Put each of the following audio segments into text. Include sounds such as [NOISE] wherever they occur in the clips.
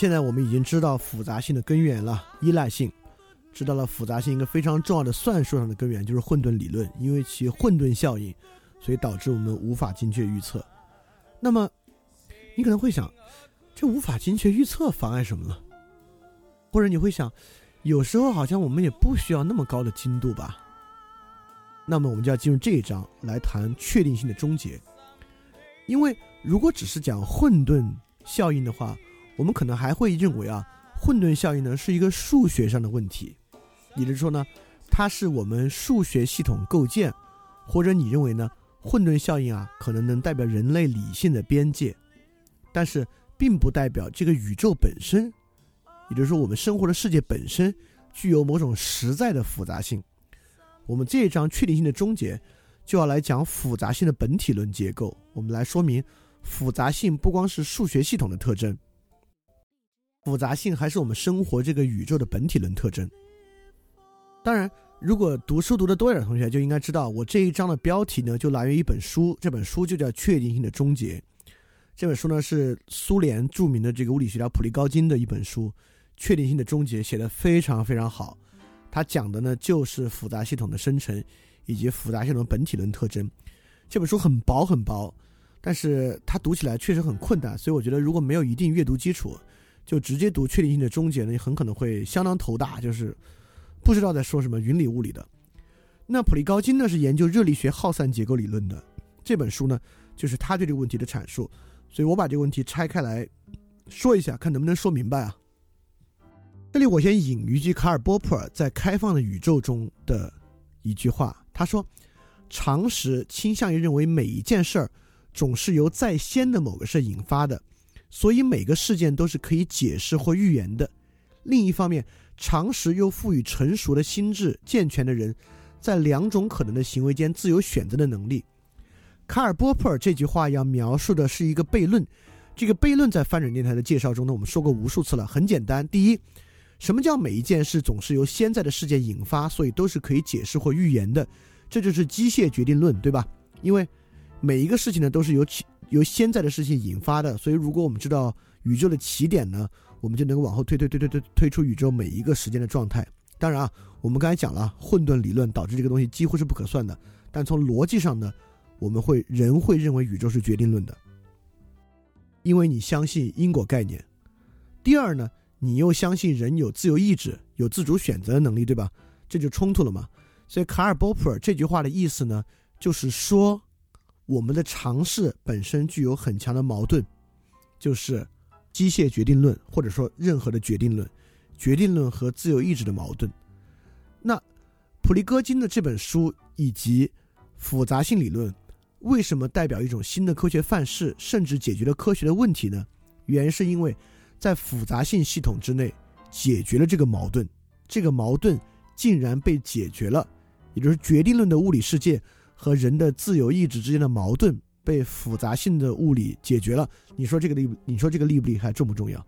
现在我们已经知道复杂性的根源了，依赖性，知道了复杂性一个非常重要的算术上的根源就是混沌理论，因为其混沌效应，所以导致我们无法精确预测。那么，你可能会想，这无法精确预测妨碍什么了？或者你会想，有时候好像我们也不需要那么高的精度吧？那么我们就要进入这一章来谈确定性的终结，因为如果只是讲混沌效应的话，我们可能还会认为啊，混沌效应呢是一个数学上的问题，也就是说呢，它是我们数学系统构建，或者你认为呢，混沌效应啊可能能代表人类理性的边界，但是并不代表这个宇宙本身，也就是说我们生活的世界本身具有某种实在的复杂性。我们这一章确定性的终结，就要来讲复杂性的本体论结构。我们来说明，复杂性不光是数学系统的特征，复杂性还是我们生活这个宇宙的本体论特征。当然，如果读书读得多一点的同学就应该知道，我这一章的标题呢就来源于一本书，这本书就叫《确定性的终结》。这本书呢是苏联著名的这个物理学家普利高金的一本书，《确定性的终结》写的非常非常好。它讲的呢，就是复杂系统的生成，以及复杂系统本体论特征。这本书很薄很薄，但是它读起来确实很困难，所以我觉得如果没有一定阅读基础，就直接读确定性的终结呢，很可能会相当头大，就是不知道在说什么云里雾里的。那普利高金呢是研究热力学耗散结构理论的，这本书呢就是他对这个问题的阐述，所以我把这个问题拆开来说一下，看能不能说明白啊。这里我先引一句卡尔波普尔在《开放的宇宙》中的一句话，他说：“常识倾向于认为每一件事儿总是由在先的某个事引发的，所以每个事件都是可以解释或预言的。另一方面，常识又赋予成熟的心智、健全的人在两种可能的行为间自由选择的能力。”卡尔波普尔这句话要描述的是一个悖论，这个悖论在翻转电台的介绍中呢，我们说过无数次了。很简单，第一。什么叫每一件事总是由现在的事件引发，所以都是可以解释或预言的？这就是机械决定论，对吧？因为每一个事情呢都是由起由现在的事情引发的，所以如果我们知道宇宙的起点呢，我们就能够往后推推推推推推出宇宙每一个时间的状态。当然啊，我们刚才讲了混沌理论导致这个东西几乎是不可算的，但从逻辑上呢，我们会人会认为宇宙是决定论的，因为你相信因果概念。第二呢？你又相信人有自由意志、有自主选择的能力，对吧？这就冲突了嘛。所以卡尔波普尔这句话的意思呢，就是说，我们的尝试本身具有很强的矛盾，就是机械决定论，或者说任何的决定论，决定论和自由意志的矛盾。那普利戈金的这本书以及复杂性理论，为什么代表一种新的科学范式，甚至解决了科学的问题呢？原因是因为。在复杂性系统之内解决了这个矛盾，这个矛盾竟然被解决了，也就是决定论的物理世界和人的自由意志之间的矛盾被复杂性的物理解决了。你说这个厉，你说这个厉不厉害，重不重要？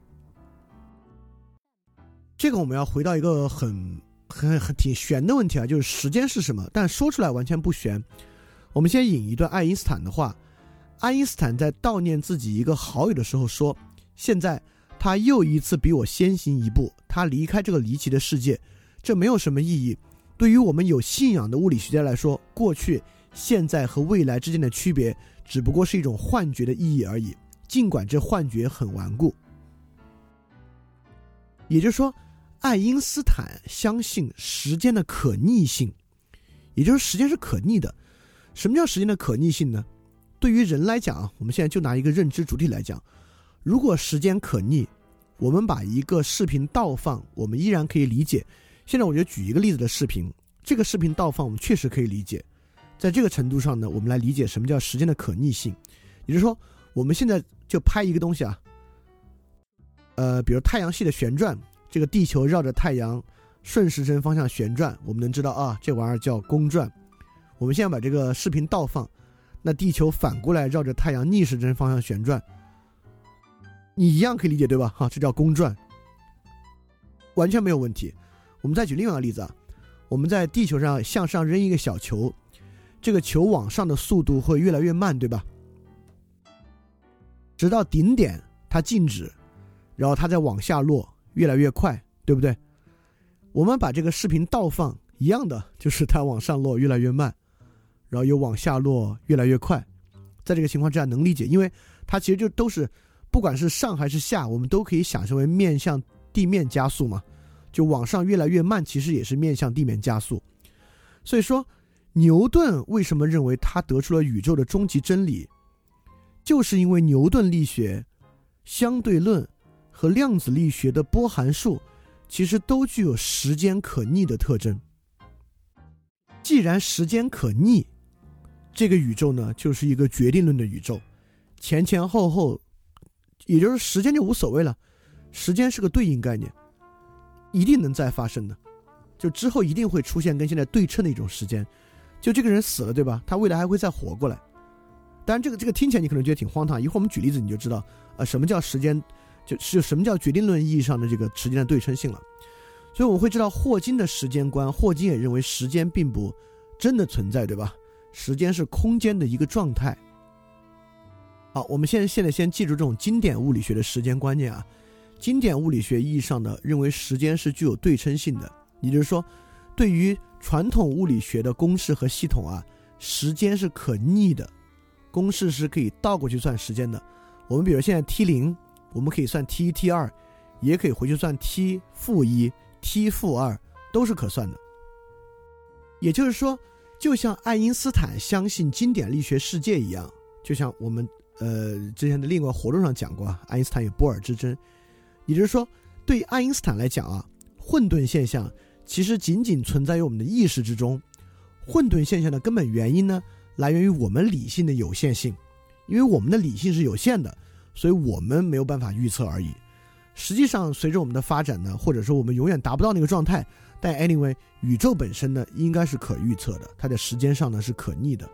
这个我们要回到一个很很很挺悬的问题啊，就是时间是什么？但说出来完全不悬。我们先引一段爱因斯坦的话，爱因斯坦在悼念自己一个好友的时候说：“现在。”他又一次比我先行一步，他离开这个离奇的世界，这没有什么意义。对于我们有信仰的物理学家来说，过去、现在和未来之间的区别，只不过是一种幻觉的意义而已。尽管这幻觉很顽固。也就是说，爱因斯坦相信时间的可逆性，也就是时间是可逆的。什么叫时间的可逆性呢？对于人来讲啊，我们现在就拿一个认知主体来讲。如果时间可逆，我们把一个视频倒放，我们依然可以理解。现在我就举一个例子的视频，这个视频倒放，我们确实可以理解。在这个程度上呢，我们来理解什么叫时间的可逆性。也就是说，我们现在就拍一个东西啊，呃，比如太阳系的旋转，这个地球绕着太阳顺时针方向旋转，我们能知道啊，这玩意儿叫公转。我们现在把这个视频倒放，那地球反过来绕着太阳逆时针方向旋转。你一样可以理解对吧？哈，这叫公转，完全没有问题。我们再举另外一个例子啊，我们在地球上向上扔一个小球，这个球往上的速度会越来越慢，对吧？直到顶点它静止，然后它再往下落，越来越快，对不对？我们把这个视频倒放，一样的，就是它往上落越来越慢，然后又往下落越来越快。在这个情况之下，能理解，因为它其实就都是，不管是上还是下，我们都可以想象为面向地面加速嘛。就往上越来越慢，其实也是面向地面加速。所以说，牛顿为什么认为他得出了宇宙的终极真理，就是因为牛顿力学、相对论和量子力学的波函数，其实都具有时间可逆的特征。既然时间可逆，这个宇宙呢，就是一个决定论的宇宙，前前后后，也就是时间就无所谓了，时间是个对应概念。一定能再发生的，就之后一定会出现跟现在对称的一种时间，就这个人死了，对吧？他未来还会再活过来。当然，这个这个听起来你可能觉得挺荒唐。一会儿我们举例子你就知道，呃，什么叫时间，就是什么叫决定论意义上的这个时间的对称性了。所以我们会知道霍金的时间观，霍金也认为时间并不真的存在，对吧？时间是空间的一个状态。好，我们现在现在先记住这种经典物理学的时间观念啊。经典物理学意义上的认为时间是具有对称性的，也就是说，对于传统物理学的公式和系统啊，时间是可逆的，公式是可以倒过去算时间的。我们比如现在 t 零，我们可以算 t 一 t 二，也可以回去算 t 负一 t 负二，都是可算的。也就是说，就像爱因斯坦相信经典力学世界一样，就像我们呃之前的另外活动上讲过啊，爱因斯坦有波尔之争。也就是说，对爱因斯坦来讲啊，混沌现象其实仅仅存在于我们的意识之中。混沌现象的根本原因呢，来源于我们理性的有限性，因为我们的理性是有限的，所以我们没有办法预测而已。实际上，随着我们的发展呢，或者说我们永远达不到那个状态，但 anyway，宇宙本身呢，应该是可预测的，它在时间上呢是可逆的。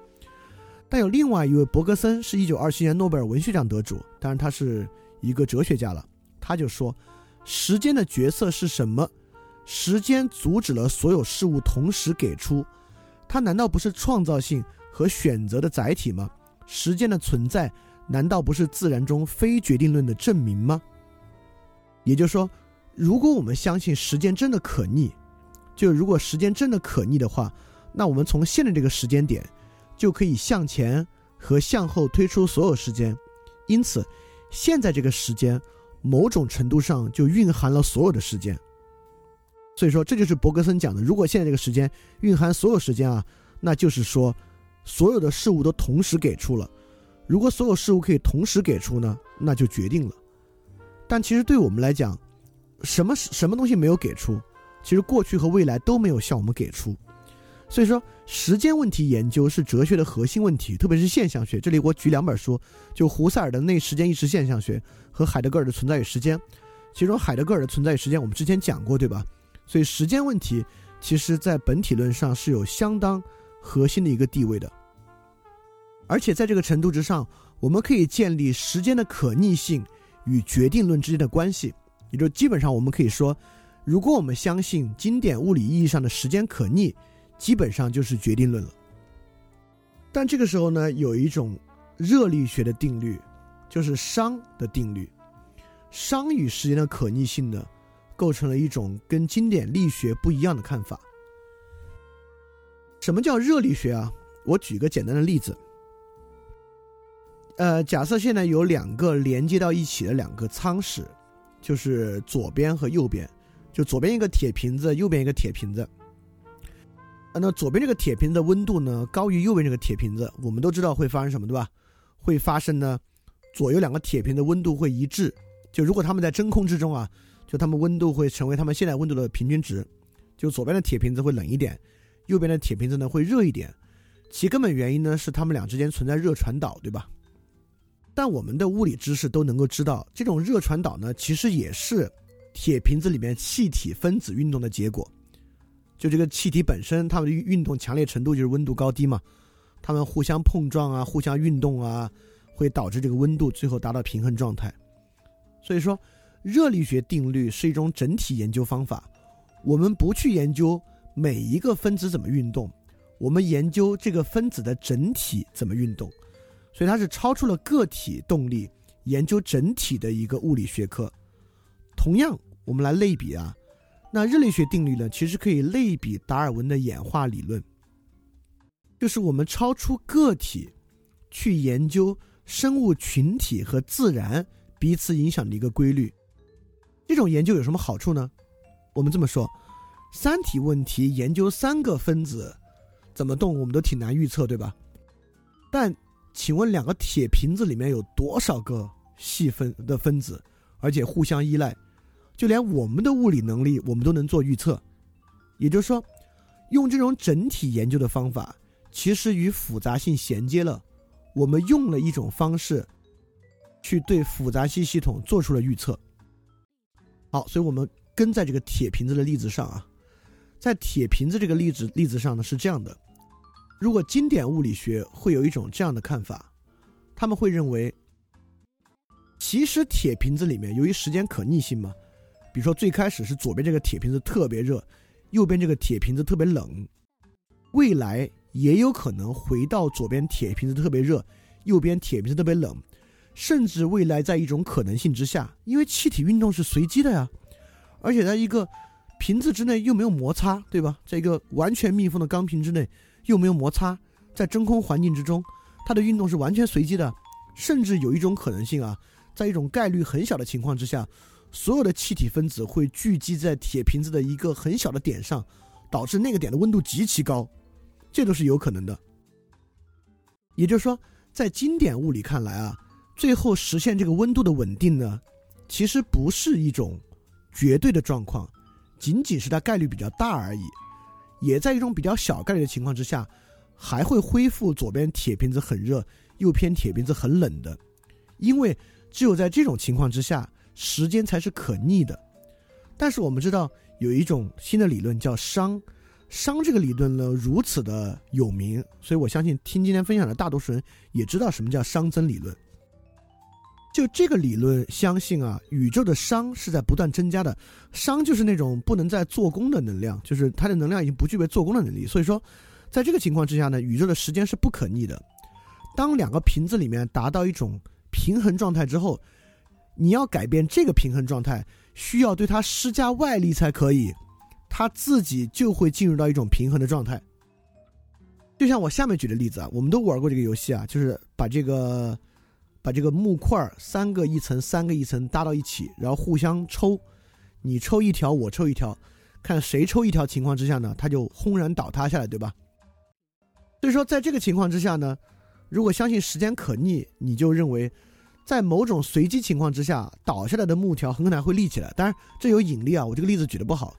但有另外一位伯格森，是一九二七年诺贝尔文学奖得主，当然他是一个哲学家了。他就说：“时间的角色是什么？时间阻止了所有事物同时给出，它难道不是创造性和选择的载体吗？时间的存在难道不是自然中非决定论的证明吗？也就是说，如果我们相信时间真的可逆，就如果时间真的可逆的话，那我们从现在这个时间点就可以向前和向后推出所有时间，因此，现在这个时间。”某种程度上就蕴含了所有的时间，所以说这就是伯格森讲的。如果现在这个时间蕴含所有时间啊，那就是说所有的事物都同时给出了。如果所有事物可以同时给出呢，那就决定了。但其实对我们来讲，什么什么东西没有给出？其实过去和未来都没有向我们给出。所以说，时间问题研究是哲学的核心问题，特别是现象学。这里我举两本书，就胡塞尔的《内时间意识现象学》和海德格尔的《存在与时间》。其中，海德格尔的《存在与时间》我们之前讲过，对吧？所以，时间问题其实在本体论上是有相当核心的一个地位的。而且，在这个程度之上，我们可以建立时间的可逆性与决定论之间的关系。也就基本上，我们可以说，如果我们相信经典物理意义上的时间可逆，基本上就是决定论了，但这个时候呢，有一种热力学的定律，就是熵的定律，熵与时间的可逆性呢，构成了一种跟经典力学不一样的看法。什么叫热力学啊？我举个简单的例子，呃，假设现在有两个连接到一起的两个舱室，就是左边和右边，就左边一个铁瓶子，右边一个铁瓶子。那左边这个铁瓶子的温度呢高于右边这个铁瓶子，我们都知道会发生什么，对吧？会发生呢，左右两个铁瓶的温度会一致。就如果他们在真空之中啊，就它们温度会成为他们现在温度的平均值。就左边的铁瓶子会冷一点，右边的铁瓶子呢会热一点。其根本原因呢是它们俩之间存在热传导，对吧？但我们的物理知识都能够知道，这种热传导呢其实也是铁瓶子里面气体分子运动的结果。就这个气体本身，它们的运动强烈程度就是温度高低嘛，它们互相碰撞啊，互相运动啊，会导致这个温度最后达到平衡状态。所以说，热力学定律是一种整体研究方法。我们不去研究每一个分子怎么运动，我们研究这个分子的整体怎么运动。所以它是超出了个体动力，研究整体的一个物理学科。同样，我们来类比啊，那热力学定律呢，其实可以类比达尔文的演化理论，就是我们超出个体去研究生物群体和自然彼此影响的一个规律。这种研究有什么好处呢？我们这么说，三体问题研究三个分子怎么动，我们都挺难预测，对吧？但请问，两个铁瓶子里面有多少个细分的分子，而且互相依赖？就连我们的物理能力，我们都能做预测。也就是说，用这种整体研究的方法，其实与复杂性衔接了。我们用了一种方式，去对复杂性系统做出了预测。好，所以我们跟在这个铁瓶子的例子上啊，在铁瓶子这个例子例子上呢是这样的。如果经典物理学会有一种这样的看法，他们会认为，其实铁瓶子里面由于时间可逆性嘛，比如说最开始是左边这个铁瓶子特别热，右边这个铁瓶子特别冷，未来也有可能回到左边铁瓶子特别热，右边铁瓶子特别冷，甚至未来在一种可能性之下，因为气体运动是随机的呀，而且在一个瓶子之内又没有摩擦，对吧？在一个完全密封的钢瓶之内。又没有摩擦，在真空环境之中，它的运动是完全随机的，甚至有一种可能性啊，在一种概率很小的情况之下，所有的气体分子会聚集在铁瓶子的一个很小的点上，导致那个点的温度极其高，这都是有可能的。也就是说，在经典物理看来啊，最后实现这个温度的稳定呢，其实不是一种绝对的状况，仅仅是它概率比较大而已。也在一种比较小概率的情况之下，还会恢复左边铁瓶子很热，右边铁瓶子很冷的，因为只有在这种情况之下，时间才是可逆的。但是我们知道有一种新的理论叫熵，熵这个理论呢如此的有名，所以我相信听今天分享的大多数人也知道什么叫熵增理论。就这个理论，相信啊，宇宙的熵是在不断增加的。熵就是那种不能再做功的能量，就是它的能量已经不具备做功的能力。所以说，在这个情况之下呢，宇宙的时间是不可逆的。当两个瓶子里面达到一种平衡状态之后，你要改变这个平衡状态，需要对它施加外力才可以，它自己就会进入到一种平衡的状态。就像我下面举的例子啊，我们都玩过这个游戏啊，就是把这个。把这个木块三个一层三个一层搭到一起，然后互相抽，你抽一条我抽一条，看谁抽一条情况之下呢，它就轰然倒塌下来，对吧？所以说在这个情况之下呢，如果相信时间可逆，你就认为在某种随机情况之下倒下来的木条很可能会立起来。当然这有引力啊，我这个例子举的不好，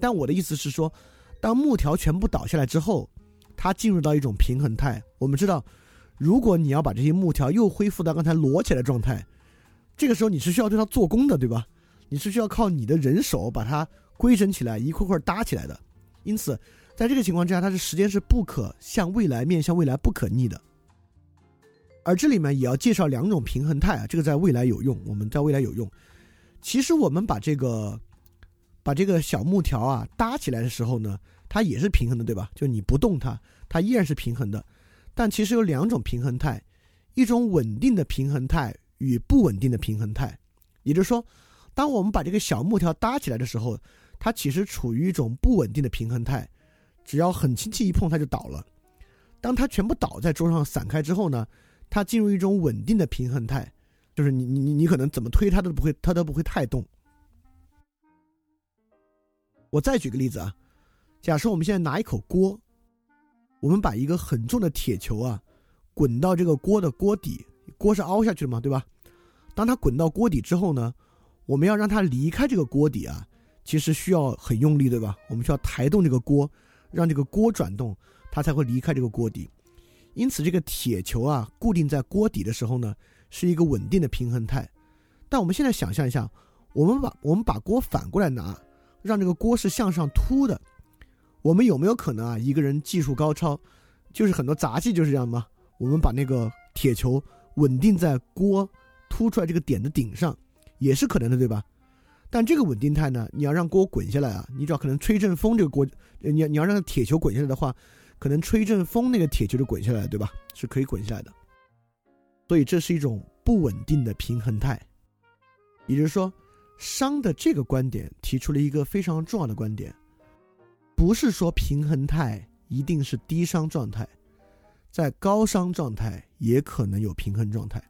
但我的意思是说，当木条全部倒下来之后，它进入到一种平衡态。我们知道。如果你要把这些木条又恢复到刚才摞起来的状态，这个时候你是需要对它做功的，对吧？你是需要靠你的人手把它规整起来，一块块搭起来的。因此，在这个情况之下，它是时间是不可向未来面向未来不可逆的。而这里面也要介绍两种平衡态啊，这个在未来有用，我们在未来有用。其实我们把这个把这个小木条啊搭起来的时候呢，它也是平衡的，对吧？就你不动它，它依然是平衡的。但其实有两种平衡态，一种稳定的平衡态与不稳定的平衡态。也就是说，当我们把这个小木条搭起来的时候，它其实处于一种不稳定的平衡态，只要很轻轻一碰它就倒了。当它全部倒在桌上散开之后呢，它进入一种稳定的平衡态，就是你你你可能怎么推它都不会它都不会太动。我再举个例子啊，假设我们现在拿一口锅。我们把一个很重的铁球啊，滚到这个锅的锅底，锅是凹下去的嘛，对吧？当它滚到锅底之后呢，我们要让它离开这个锅底啊，其实需要很用力，对吧？我们需要抬动这个锅，让这个锅转动，它才会离开这个锅底。因此，这个铁球啊，固定在锅底的时候呢，是一个稳定的平衡态。但我们现在想象一下，我们把我们把锅反过来拿，让这个锅是向上凸的。我们有没有可能啊？一个人技术高超，就是很多杂技就是这样吗？我们把那个铁球稳定在锅凸出来这个点的顶上，也是可能的，对吧？但这个稳定态呢，你要让锅滚下来啊，你只要可能吹阵风，这个锅，你要你要让铁球滚下来的话，可能吹一阵风，那个铁球就滚下来，对吧？是可以滚下来的。所以这是一种不稳定的平衡态，也就是说，商的这个观点提出了一个非常重要的观点，不是说平衡态一定是低熵状态，在高熵状态也可能有平衡状态，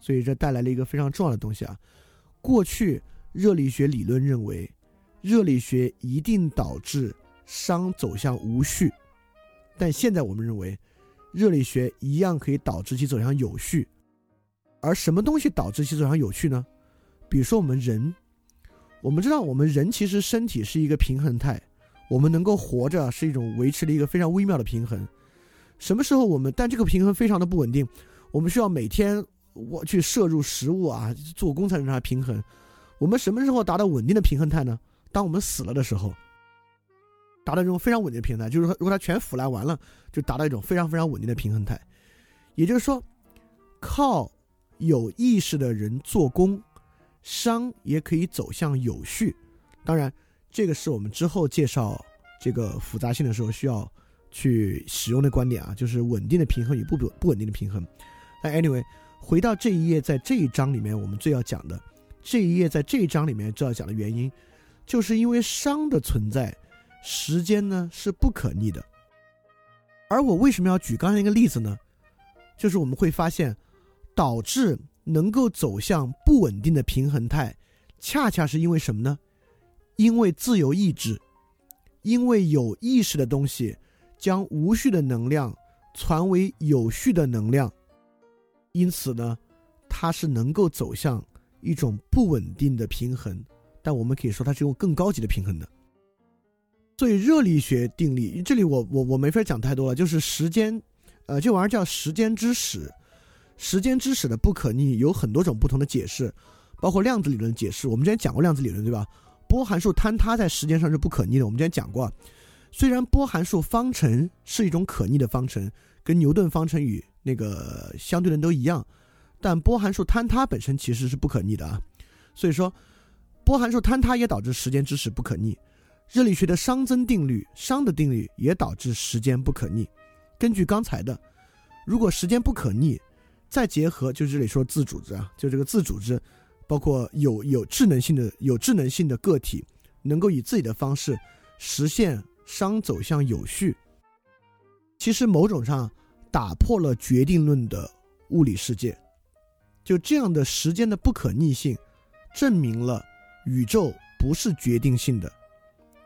所以这带来了一个非常重要的东西啊。过去热力学理论认为，热力学一定导致熵走向无序，但现在我们认为，热力学一样可以导致其走向有序。而什么东西导致其走向有序呢？比如说我们人，我们知道我们人其实身体是一个平衡态，我们能够活着是一种维持了一个非常微妙的平衡。什么时候我们但这个平衡非常的不稳定，我们需要每天我去摄入食物啊，做工才能让它平衡。我们什么时候达到稳定的平衡态呢？当我们死了的时候，达到这种非常稳定的平衡态，就是说如果它全腐烂完了，就达到一种非常非常稳定的平衡态。也就是说，靠。有意识的人做工，商也可以走向有序。当然，这个是我们之后介绍这个复杂性的时候需要去使用的观点啊，就是稳定的平衡与不不不稳定的平衡。那 anyway，回到这一页，在这一章里面，我们最要讲的这一页，在这一章里面最要讲的原因，就是因为商的存在，时间呢是不可逆的。而我为什么要举刚才那个例子呢？就是我们会发现。导致能够走向不稳定的平衡态，恰恰是因为什么呢？因为自由意志，因为有意识的东西将无序的能量传为有序的能量，因此呢，它是能够走向一种不稳定的平衡，但我们可以说它是用更高级的平衡的。所以热力学定律，这里我我我没法讲太多了，就是时间，呃，这玩意儿叫时间之始。时间之始的不可逆有很多种不同的解释，包括量子理论解释。我们之前讲过量子理论，对吧？波函数坍塌在时间上是不可逆的。我们之前讲过，虽然波函数方程是一种可逆的方程，跟牛顿方程与那个相对论都一样，但波函数坍塌本身其实是不可逆的啊。所以说，波函数坍塌也导致时间之始不可逆。热力学的熵增定律，熵的定律也导致时间不可逆。根据刚才的，如果时间不可逆，再结合，就这里说自组织啊，就这个自组织，包括有有智能性的有智能性的个体，能够以自己的方式实现商走向有序。其实某种上打破了决定论的物理世界，就这样的时间的不可逆性，证明了宇宙不是决定性的，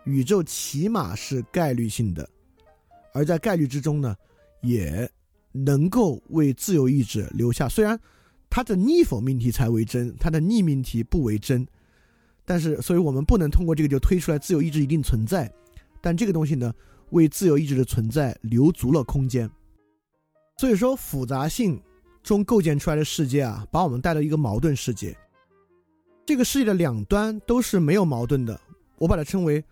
宇宙起码是概率性的，而在概率之中呢，也。能够为自由意志留下，虽然它的逆否命题才为真，它的逆命题不为真，但是，所以我们不能通过这个就推出来自由意志一定存在。但这个东西呢，为自由意志的存在留足了空间。所以说，复杂性中构建出来的世界啊，把我们带到一个矛盾世界。这个世界的两端都是没有矛盾的，我把它称为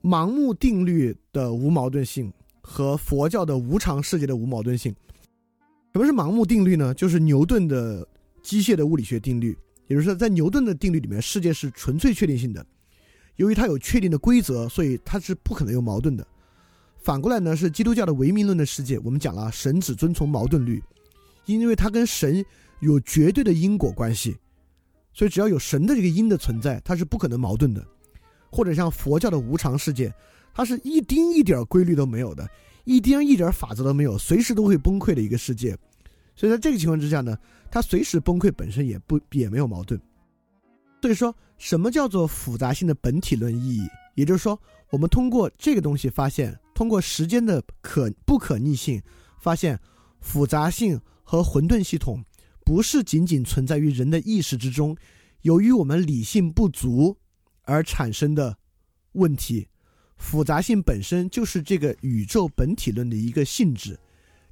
盲目定律的无矛盾性和佛教的无常世界的无矛盾性。什么是盲目定律呢？就是牛顿的机械的物理学定律，也就是说，在牛顿的定律里面，世界是纯粹确定性的。由于它有确定的规则，所以它是不可能有矛盾的。反过来呢，是基督教的唯命论的世界。我们讲了，神只遵从矛盾律，因为它跟神有绝对的因果关系，所以只要有神的这个因的存在，它是不可能矛盾的。或者像佛教的无常世界，它是一丁一点规律都没有的。一丁一点法则都没有，随时都会崩溃的一个世界，所以在这个情况之下呢，它随时崩溃本身也不也没有矛盾。所以说，什么叫做复杂性的本体论意义？也就是说，我们通过这个东西发现，通过时间的可不可逆性，发现复杂性和混沌系统不是仅仅存在于人的意识之中，由于我们理性不足而产生的问题。复杂性本身就是这个宇宙本体论的一个性质，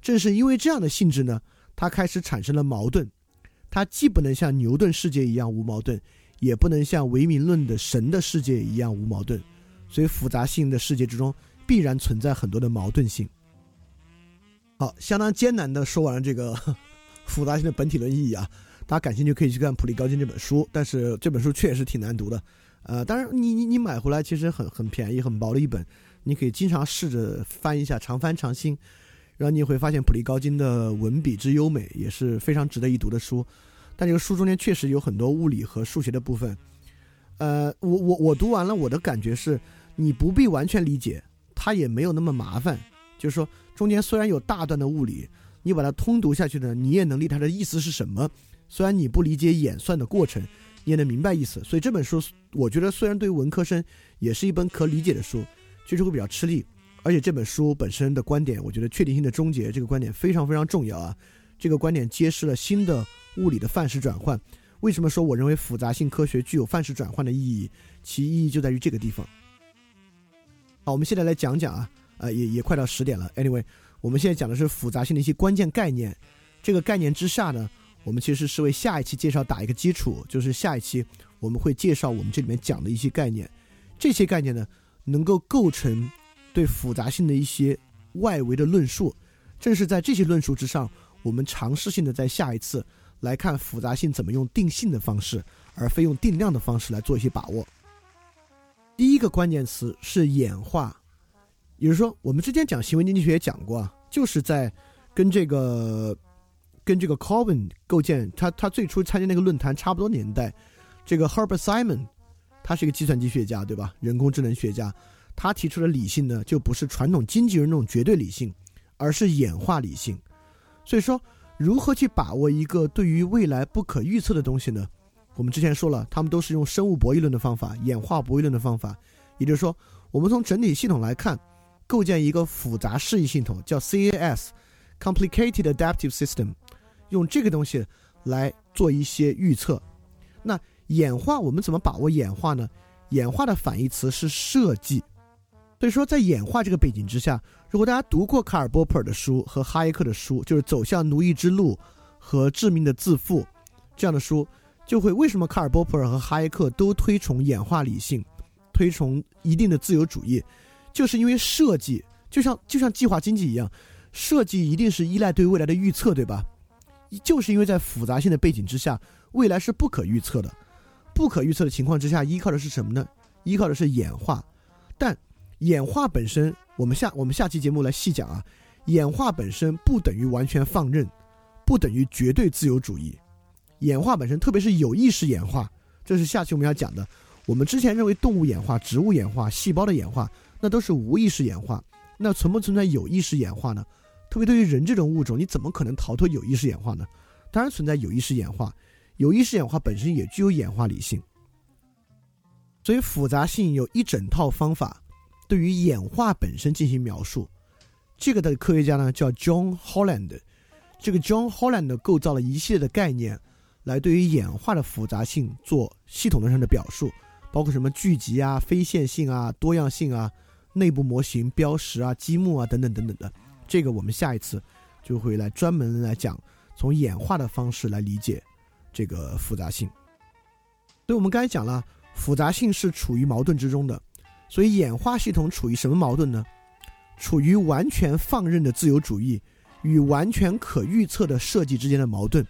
正是因为这样的性质呢，它开始产生了矛盾。它既不能像牛顿世界一样无矛盾，也不能像唯名论的神的世界一样无矛盾。所以复杂性的世界之中必然存在很多的矛盾性。好，相当艰难的说完了这个 [LAUGHS] 复杂性的本体论意义啊，大家感兴趣可以去看普利高津这本书，但是这本书确实挺难读的。呃，当然，你你你买回来其实很很便宜，很薄的一本，你可以经常试着翻一下，常翻常新，然后你会发现普利高金的文笔之优美，也是非常值得一读的书。但这个书中间确实有很多物理和数学的部分，呃，我我我读完了，我的感觉是，你不必完全理解，它也没有那么麻烦。就是说，中间虽然有大段的物理，你把它通读下去呢，你也能理它的意思是什么。虽然你不理解演算的过程，你也能明白意思。所以这本书，我觉得虽然对于文科生也是一本可理解的书，就是会比较吃力。而且这本书本身的观点，我觉得确定性的终结这个观点非常非常重要啊。这个观点揭示了新的物理的范式转换。为什么说我认为复杂性科学具有范式转换的意义？其意义就在于这个地方。好，我们现在来讲讲啊，呃，也也快到十点了。Anyway，我们现在讲的是复杂性的一些关键概念。这个概念之下呢，我们其实是为下一期介绍打一个基础，就是下一期我们会介绍我们这里面讲的一些概念。这些概念呢，能够构成对复杂性的一些外围的论述。正是在这些论述之上，我们尝试性的在下一次。来看复杂性怎么用定性的方式，而非用定量的方式来做一些把握。第一个关键词是演化，也就是说，我们之前讲行为经济学也讲过啊，就是在跟这个跟这个 c o b i n 构建他他最初参加那个论坛差不多年代，这个 Herbert Simon，他是一个计算机学家，对吧？人工智能学家，他提出的理性呢，就不是传统经济人那种绝对理性，而是演化理性。所以说。如何去把握一个对于未来不可预测的东西呢？我们之前说了，他们都是用生物博弈论的方法、演化博弈论的方法。也就是说，我们从整体系统来看，构建一个复杂适应系统，叫 CAS（Complicated Adaptive System），用这个东西来做一些预测。那演化，我们怎么把握演化呢？演化的反义词是设计。所以说，在演化这个背景之下，如果大家读过卡尔·波普尔的书和哈耶克的书，就是《走向奴役之路》和《致命的自负》这样的书，就会为什么卡尔·波普尔和哈耶克都推崇演化理性，推崇一定的自由主义，就是因为设计就像就像计划经济一样，设计一定是依赖对未来的预测，对吧？就是因为在复杂性的背景之下，未来是不可预测的，不可预测的情况之下，依靠的是什么呢？依靠的是演化，但。演化本身，我们下我们下期节目来细讲啊。演化本身不等于完全放任，不等于绝对自由主义。演化本身，特别是有意识演化，这是下期我们要讲的。我们之前认为动物演化、植物演化、细胞的演化，那都是无意识演化。那存不存在有意识演化呢？特别对于人这种物种，你怎么可能逃脱有意识演化呢？当然存在有意识演化，有意识演化本身也具有演化理性。所以复杂性有一整套方法。对于演化本身进行描述，这个的科学家呢叫 John Holland，这个 John Holland 构造了一系列的概念，来对于演化的复杂性做系统论上的表述，包括什么聚集啊、非线性啊、多样性啊、内部模型、标识啊、积木啊等等等等的。这个我们下一次就会来专门来讲，从演化的方式来理解这个复杂性。所以我们刚才讲了，复杂性是处于矛盾之中的。所以演化系统处于什么矛盾呢？处于完全放任的自由主义与完全可预测的设计之间的矛盾。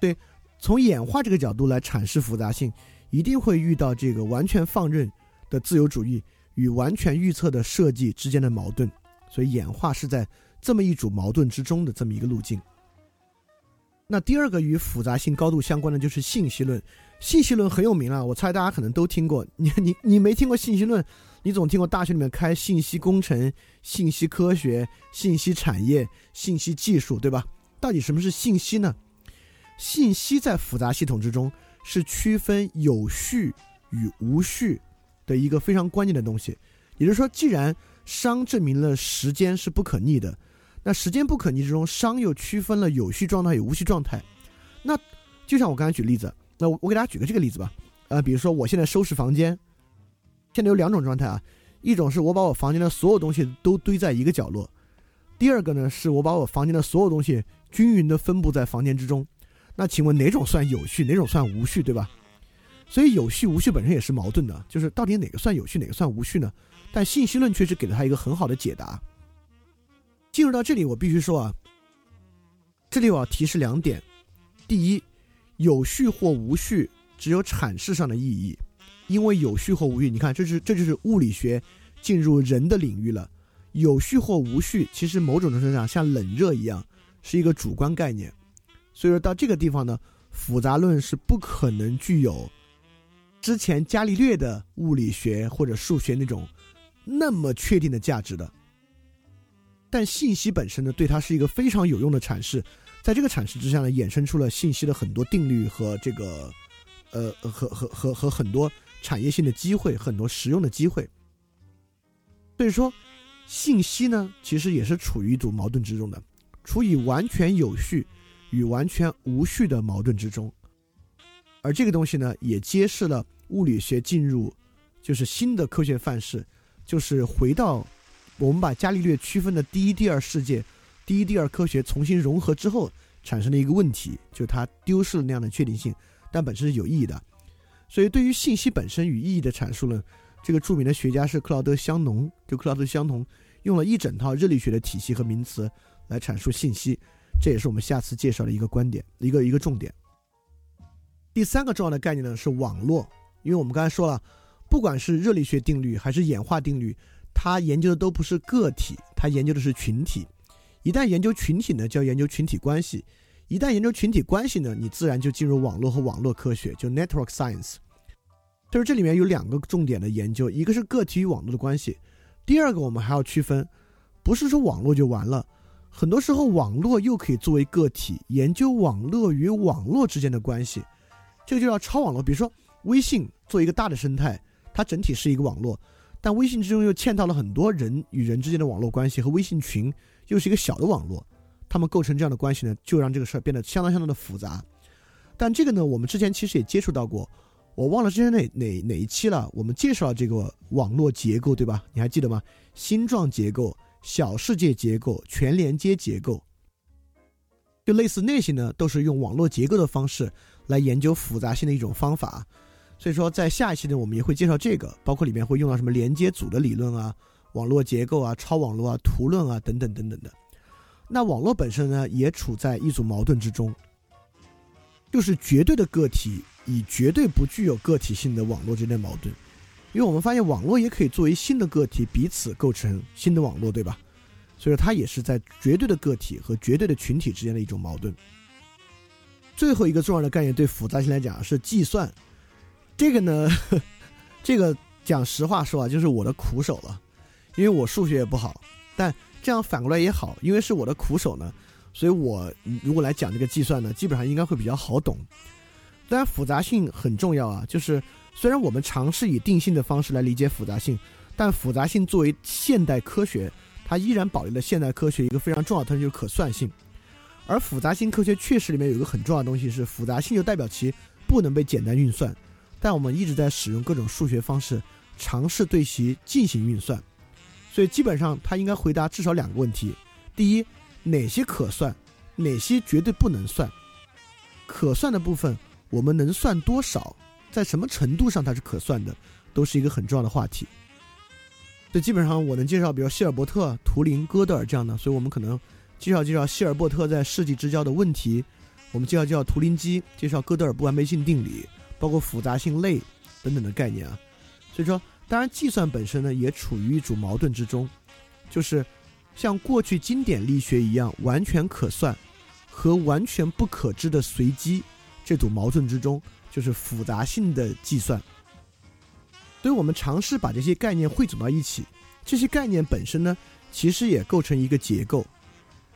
对，从演化这个角度来阐释复杂性，一定会遇到这个完全放任的自由主义与完全预测的设计之间的矛盾。所以演化是在这么一组矛盾之中的这么一个路径。那第二个与复杂性高度相关的就是信息论。信息论很有名啊，我猜大家可能都听过。[LAUGHS] 你你你没听过信息论，你总听过大学里面开信息工程、信息科学、信息产业、信息技术，对吧？到底什么是信息呢？信息在复杂系统之中是区分有序与无序的一个非常关键的东西。也就是说，既然熵证明了时间是不可逆的，那时间不可逆之中，熵又区分了有序状态与无序状态。那就像我刚才举例子。那我我给大家举个这个例子吧，呃，比如说我现在收拾房间，现在有两种状态啊，一种是我把我房间的所有东西都堆在一个角落，第二个呢是我把我房间的所有东西均匀的分布在房间之中。那请问哪种算有序，哪种算无序，对吧？所以有序无序本身也是矛盾的，就是到底哪个算有序，哪个算无序呢？但信息论确实给了他一个很好的解答。进入到这里，我必须说啊，这里我要提示两点，第一。有序或无序只有阐释上的意义，因为有序或无序，你看，这是这就是物理学进入人的领域了。有序或无序，其实某种程度上像冷热一样，是一个主观概念。所以说到这个地方呢，复杂论是不可能具有之前伽利略的物理学或者数学那种那么确定的价值的。但信息本身呢，对它是一个非常有用的阐释，在这个阐释之下呢，衍生出了信息的很多定律和这个，呃，和和和和很多产业性的机会，很多实用的机会。所以说，信息呢，其实也是处于一组矛盾之中的，处于完全有序与完全无序的矛盾之中。而这个东西呢，也揭示了物理学进入就是新的科学范式，就是回到。我们把伽利略区分的第一、第二世界、第一、第二科学重新融合之后，产生的一个问题，就是它丢失了那样的确定性，但本身是有意义的。所以，对于信息本身与意义的阐述呢，这个著名的学家是克劳德·香农。就克劳德·香农用了一整套热力学的体系和名词来阐述信息，这也是我们下次介绍的一个观点，一个一个重点。第三个重要的概念呢是网络，因为我们刚才说了，不管是热力学定律还是演化定律。它研究的都不是个体，它研究的是群体。一旦研究群体呢，就要研究群体关系；一旦研究群体关系呢，你自然就进入网络和网络科学，就 network science。就是这里面有两个重点的研究，一个是个体与网络的关系，第二个我们还要区分，不是说网络就完了，很多时候网络又可以作为个体研究网络与网络之间的关系，这个就叫超网络。比如说微信做一个大的生态，它整体是一个网络。但微信之中又嵌套了很多人与人之间的网络关系，和微信群又是一个小的网络，他们构成这样的关系呢，就让这个事儿变得相当相当的复杂。但这个呢，我们之前其实也接触到过，我忘了之前哪哪哪一期了，我们介绍了这个网络结构，对吧？你还记得吗？星状结构、小世界结构、全连接结构，就类似那些呢，都是用网络结构的方式来研究复杂性的一种方法。所以说，在下一期呢，我们也会介绍这个，包括里面会用到什么连接组的理论啊、网络结构啊、超网络啊、图论啊等等等等的。那网络本身呢，也处在一组矛盾之中，就是绝对的个体与绝对不具有个体性的网络之间的矛盾。因为我们发现，网络也可以作为新的个体彼此构成新的网络，对吧？所以说，它也是在绝对的个体和绝对的群体之间的一种矛盾。最后一个重要的概念，对复杂性来讲是计算。这个呢，[LAUGHS] 这个讲实话说啊，就是我的苦手了，因为我数学也不好。但这样反过来也好，因为是我的苦手呢，所以我如果来讲这个计算呢，基本上应该会比较好懂。当然复杂性很重要啊，就是虽然我们尝试以定性的方式来理解复杂性，但复杂性作为现代科学，它依然保留了现代科学一个非常重要的特征，就是可算性。而复杂性科学确实里面有一个很重要的东西是复杂性，就代表其不能被简单运算。但我们一直在使用各种数学方式，尝试对其进行运算，所以基本上他应该回答至少两个问题：第一，哪些可算，哪些绝对不能算？可算的部分我们能算多少？在什么程度上它是可算的，都是一个很重要的话题。所以基本上我能介绍，比如希尔伯特、图灵、哥德尔这样的，所以我们可能介绍介绍希尔伯特在世纪之交的问题，我们介绍介绍图灵机，介绍哥德尔不完备性定理。包括复杂性类等等的概念啊，所以说，当然计算本身呢也处于一组矛盾之中，就是像过去经典力学一样，完全可算和完全不可知的随机这组矛盾之中，就是复杂性的计算。所以我们尝试把这些概念汇总到一起，这些概念本身呢，其实也构成一个结构。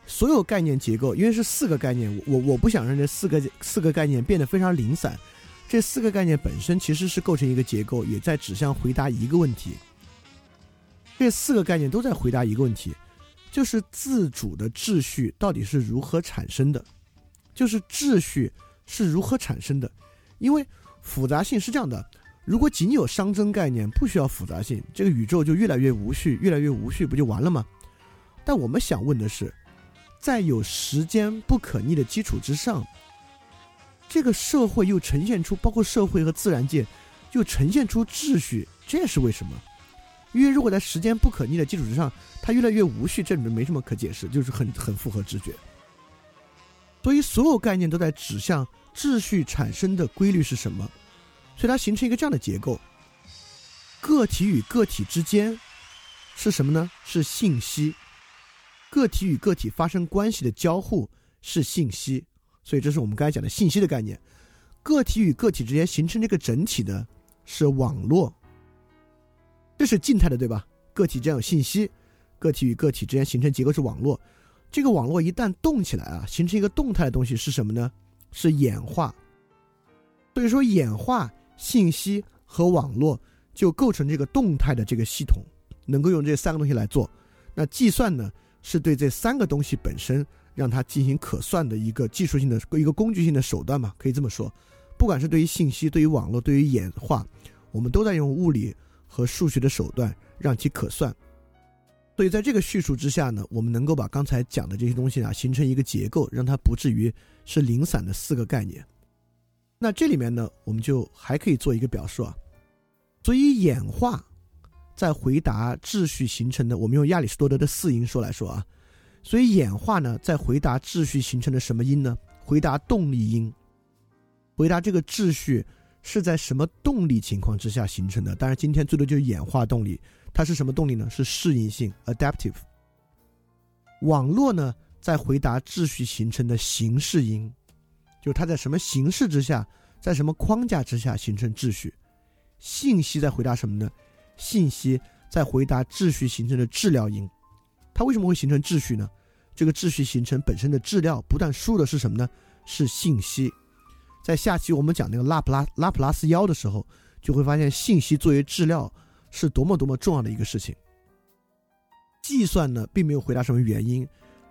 所有概念结构，因为是四个概念，我我不想让这四个四个概念变得非常零散。这四个概念本身其实是构成一个结构，也在指向回答一个问题。这四个概念都在回答一个问题，就是自主的秩序到底是如何产生的？就是秩序是如何产生的？因为复杂性是这样的：如果仅有熵增概念，不需要复杂性，这个宇宙就越来越无序，越来越无序，不就完了吗？但我们想问的是，在有时间不可逆的基础之上。这个社会又呈现出，包括社会和自然界，又呈现出秩序，这是为什么？因为如果在时间不可逆的基础之上，它越来越无序，这里面没什么可解释，就是很很符合直觉。所以所有概念都在指向秩序产生的规律是什么，所以它形成一个这样的结构：个体与个体之间是什么呢？是信息。个体与个体发生关系的交互是信息。所以，这是我们刚才讲的信息的概念。个体与个体之间形成这个整体的，是网络，这是静态的，对吧？个体之间有信息，个体与个体之间形成结构是网络。这个网络一旦动起来啊，形成一个动态的东西是什么呢？是演化。所以说，演化信息和网络就构成这个动态的这个系统，能够用这三个东西来做。那计算呢，是对这三个东西本身让它进行可算的一个技术性的一个工具性的手段嘛？可以这么说。不管是对于信息、对于网络、对于演化，我们都在用物理和数学的手段让其可算。所以在这个叙述之下呢，我们能够把刚才讲的这些东西啊形成一个结构，让它不至于是零散的四个概念。那这里面呢，我们就还可以做一个表述啊。所以演化在回答秩序形成的，我们用亚里士多德的四因说来说啊。所以演化呢，在回答秩序形成的什么因呢？回答动力因。回答这个秩序是在什么动力情况之下形成的？当然，今天最多就是演化动力。它是什么动力呢？是适应性 （adaptive）。网络呢，在回答秩序形成的形式因，就它在什么形式之下，在什么框架之下形成秩序。信息在回答什么呢？信息在回答秩序形成的治疗因。它为什么会形成秩序呢？这个秩序形成本身的质料不断输的是什么呢？是信息。在下期我们讲那个拉普拉拉普拉斯妖的时候，就会发现信息作为质料。是多么多么重要的一个事情。计算呢，并没有回答什么原因。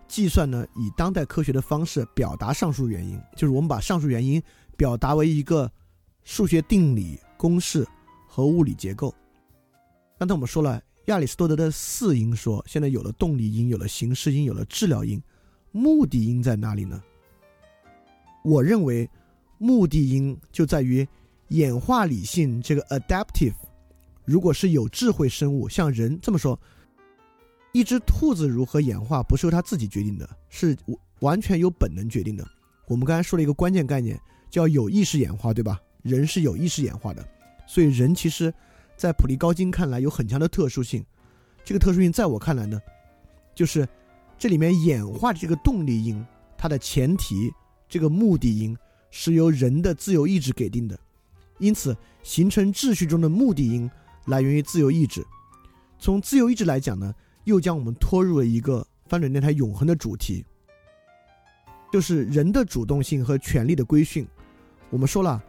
计算呢，以当代科学的方式表达上述原因，就是我们把上述原因表达为一个数学定理、公式和物理结构。刚才我们说了，亚里士多德的四因说，现在有了动力因，有了形式因，有了治疗因，目的因在哪里呢？我认为，目的因就在于演化理性这个 adaptive。如果是有智慧生物，像人这么说，一只兔子如何演化不是由它自己决定的，是完全由本能决定的。我们刚才说了一个关键概念，叫有意识演化，对吧？人是有意识演化的，所以人其实，在普利高金看来有很强的特殊性。这个特殊性在我看来呢，就是这里面演化的这个动力因，它的前提，这个目的因是由人的自由意志给定的，因此形成秩序中的目的因。来源于自由意志，从自由意志来讲呢，又将我们拖入了一个翻转电台永恒的主题，就是人的主动性和权力的规训。我们说了，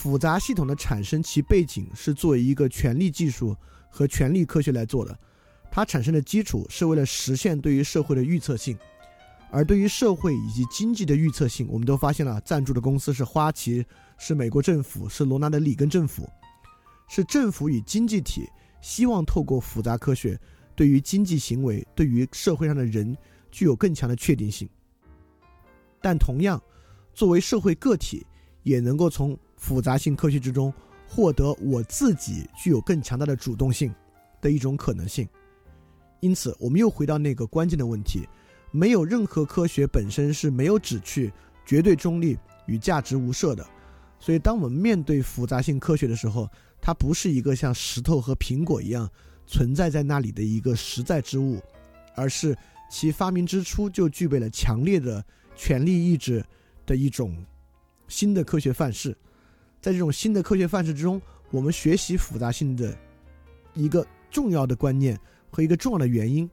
复杂系统的产生，其背景是作为一个权力技术和权力科学来做的，它产生的基础是为了实现对于社会的预测性，而对于社会以及经济的预测性，我们都发现了，赞助的公司是花旗，是美国政府，是罗纳德里根政府。是政府与经济体希望透过复杂科学，对于经济行为、对于社会上的人具有更强的确定性。但同样，作为社会个体，也能够从复杂性科学之中获得我自己具有更强大的主动性的一种可能性。因此，我们又回到那个关键的问题：没有任何科学本身是没有旨趣、绝对中立与价值无涉的。所以，当我们面对复杂性科学的时候，它不是一个像石头和苹果一样存在在那里的一个实在之物，而是其发明之初就具备了强烈的权力意志的一种新的科学范式。在这种新的科学范式之中，我们学习复杂性的一个重要的观念和一个重要的原因，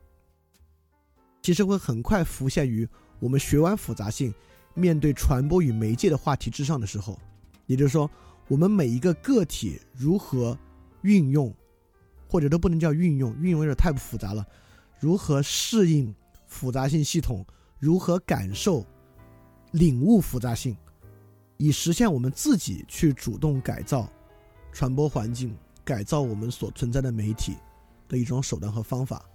其实会很快浮现于我们学完复杂性，面对传播与媒介的话题之上的时候。也就是说。我们每一个个体如何运用，或者都不能叫运用，运用有点太不复杂了。如何适应复杂性系统？如何感受、领悟复杂性，以实现我们自己去主动改造传播环境、改造我们所存在的媒体的一种手段和方法，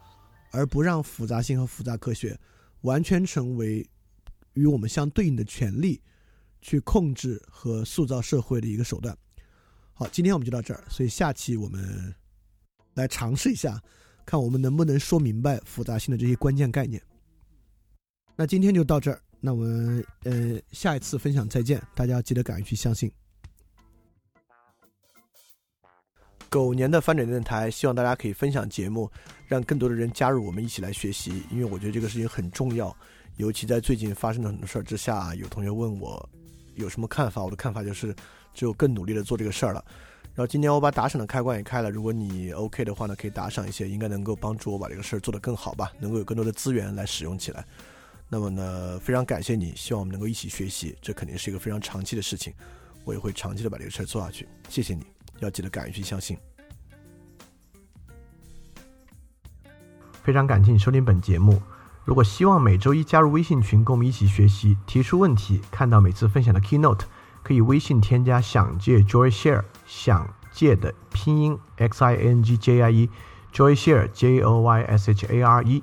而不让复杂性和复杂科学完全成为与我们相对应的权利。去控制和塑造社会的一个手段。好，今天我们就到这儿，所以下期我们来尝试一下，看我们能不能说明白复杂性的这些关键概念。那今天就到这儿，那我们呃下一次分享再见，大家记得敢于去相信。狗年的翻转电台，希望大家可以分享节目，让更多的人加入我们一起来学习，因为我觉得这个事情很重要，尤其在最近发生的很多事儿之下，有同学问我。有什么看法？我的看法就是，只有更努力的做这个事儿了。然后今天我把打赏的开关也开了，如果你 OK 的话呢，可以打赏一些，应该能够帮助我把这个事儿做得更好吧，能够有更多的资源来使用起来。那么呢，非常感谢你，希望我们能够一起学习，这肯定是一个非常长期的事情，我也会长期的把这个事儿做下去。谢谢你，要记得敢于去相信。非常感谢你收听本节目。如果希望每周一加入微信群，跟我们一起学习，提出问题，看到每次分享的 keynote，可以微信添加“想借 Joy Share”，想借的拼音 x i n g j i e，Joy Share j o y s h a r e。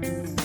Bye.